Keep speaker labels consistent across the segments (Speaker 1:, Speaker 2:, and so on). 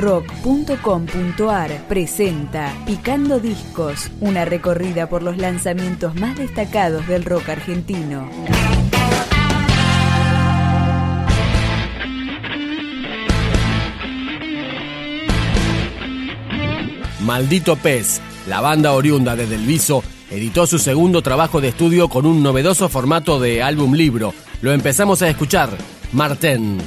Speaker 1: rock.com.ar presenta Picando Discos, una recorrida por los lanzamientos más destacados del rock argentino.
Speaker 2: Maldito Pez, la banda oriunda de Del Viso, editó su segundo trabajo de estudio con un novedoso formato de álbum libro. Lo empezamos a escuchar, Martén.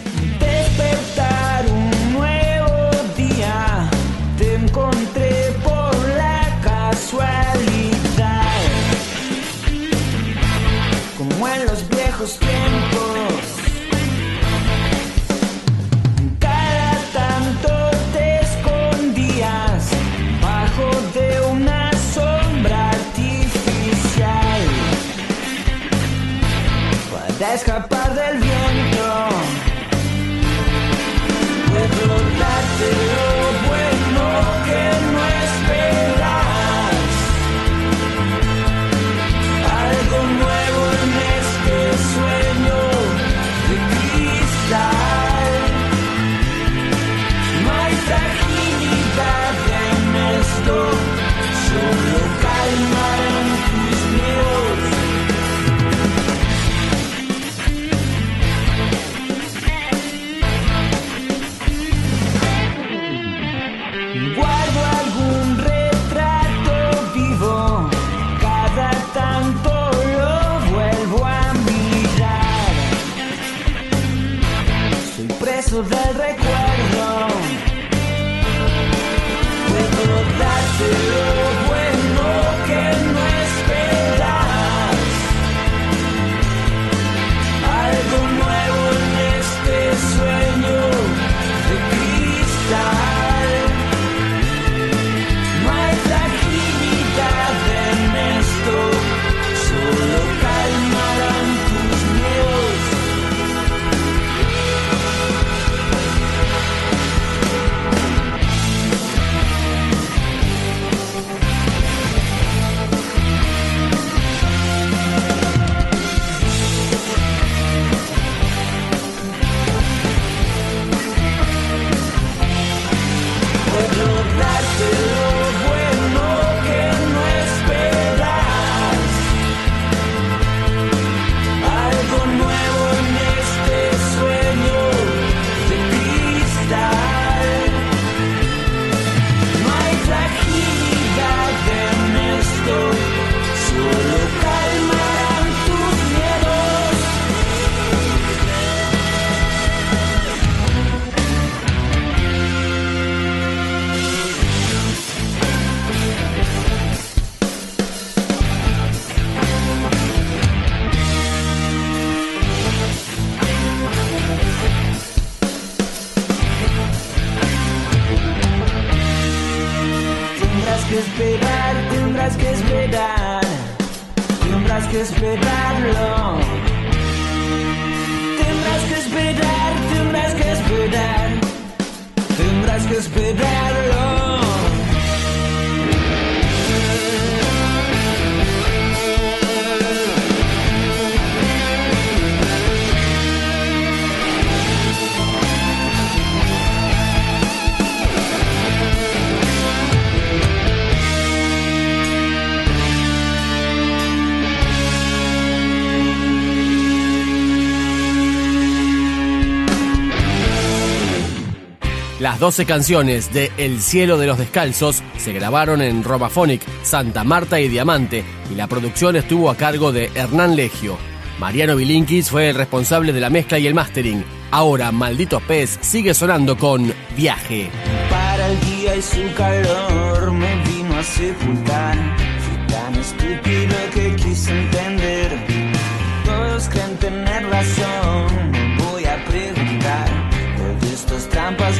Speaker 3: La casualidad, como en los viejos tiempos. Cada tanto te escondías bajo de una sombra artificial para escapar del viento. still tendrás que
Speaker 2: Las 12 canciones de El cielo de los descalzos se grabaron en Romaphonic, Santa Marta y Diamante, y la producción estuvo a cargo de Hernán Legio. Mariano Bilinkis fue el responsable de la mezcla y el mastering. Ahora, Malditos Pez sigue sonando con Viaje.
Speaker 3: Para el día y su calor me vino a sepultar. Fui tan estúpido que quise entender. Todos creen tener razón. Voy a preguntar. De estas trampas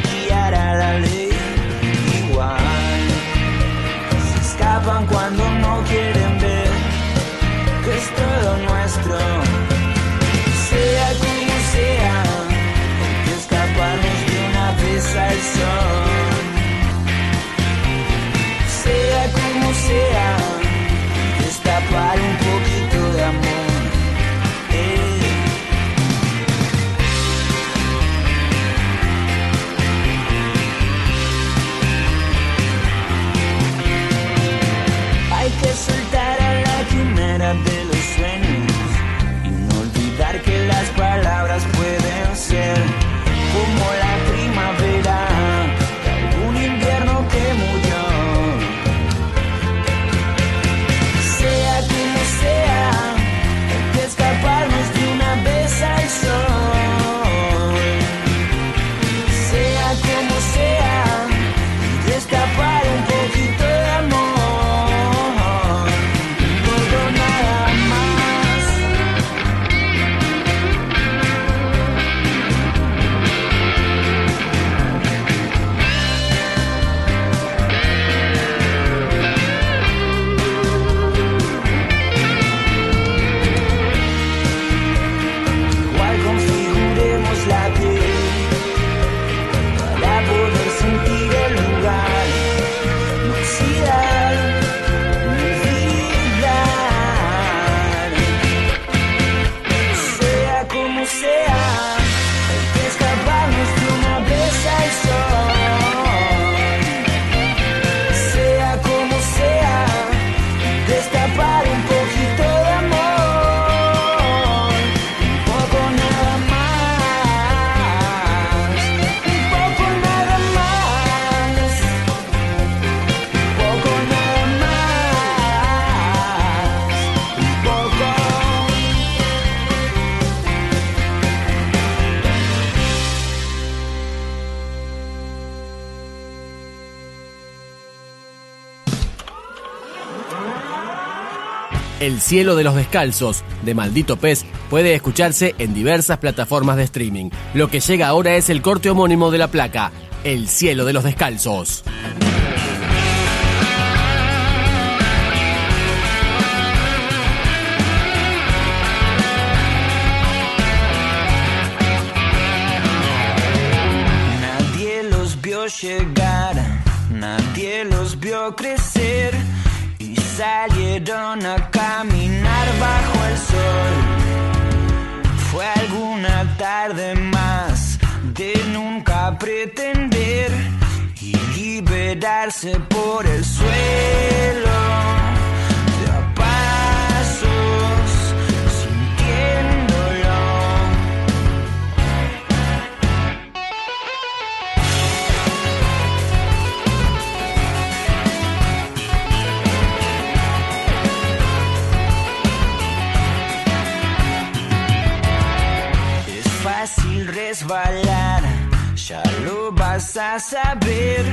Speaker 2: El cielo de los descalzos, de Maldito Pez, puede escucharse en diversas plataformas de streaming. Lo que llega ahora es el corte homónimo de la placa, El cielo de los descalzos.
Speaker 3: Nadie los vio llegar, nadie los vio crecer salieron a caminar bajo el sol. Fue alguna tarde más de nunca pretender y liberarse por el suelo. Saber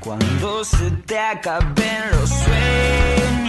Speaker 3: cuando se te acaben los sueños.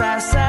Speaker 3: Vas a saber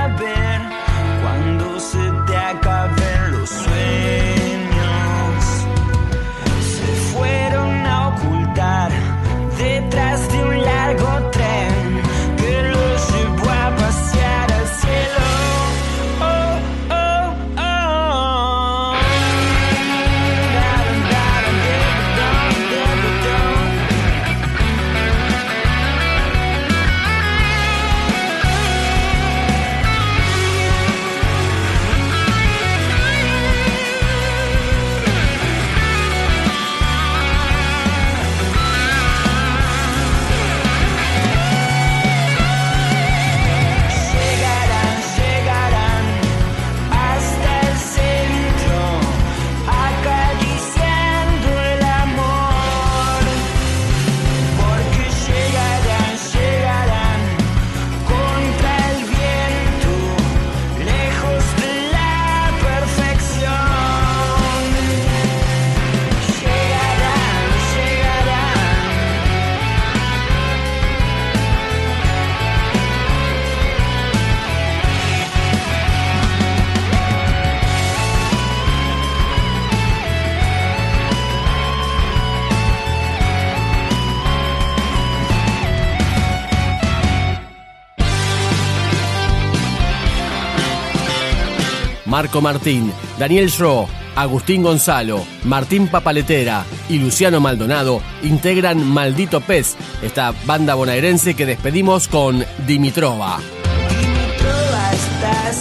Speaker 2: Marco Martín, Daniel Schro, Agustín Gonzalo, Martín Papaletera y Luciano Maldonado integran Maldito Pez, esta banda bonaerense que despedimos con Dimitrova.
Speaker 3: Dimitrova está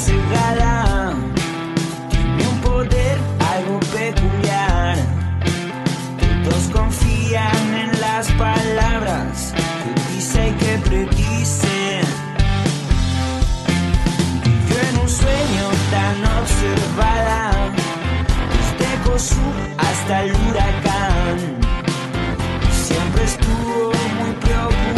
Speaker 3: observada, desde hasta el huracán. Siempre estuvo muy preocupada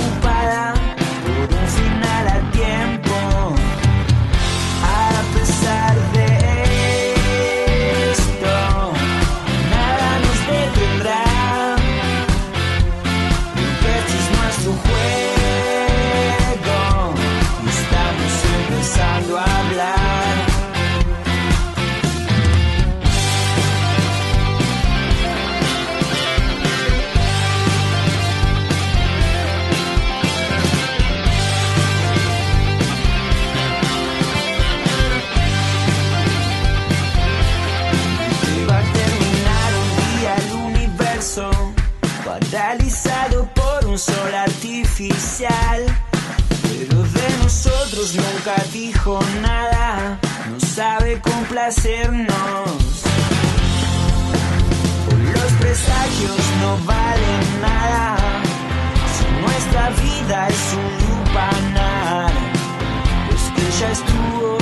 Speaker 3: complacernos. Los presagios no valen nada, si nuestra vida es un lupanar, pues ella estuvo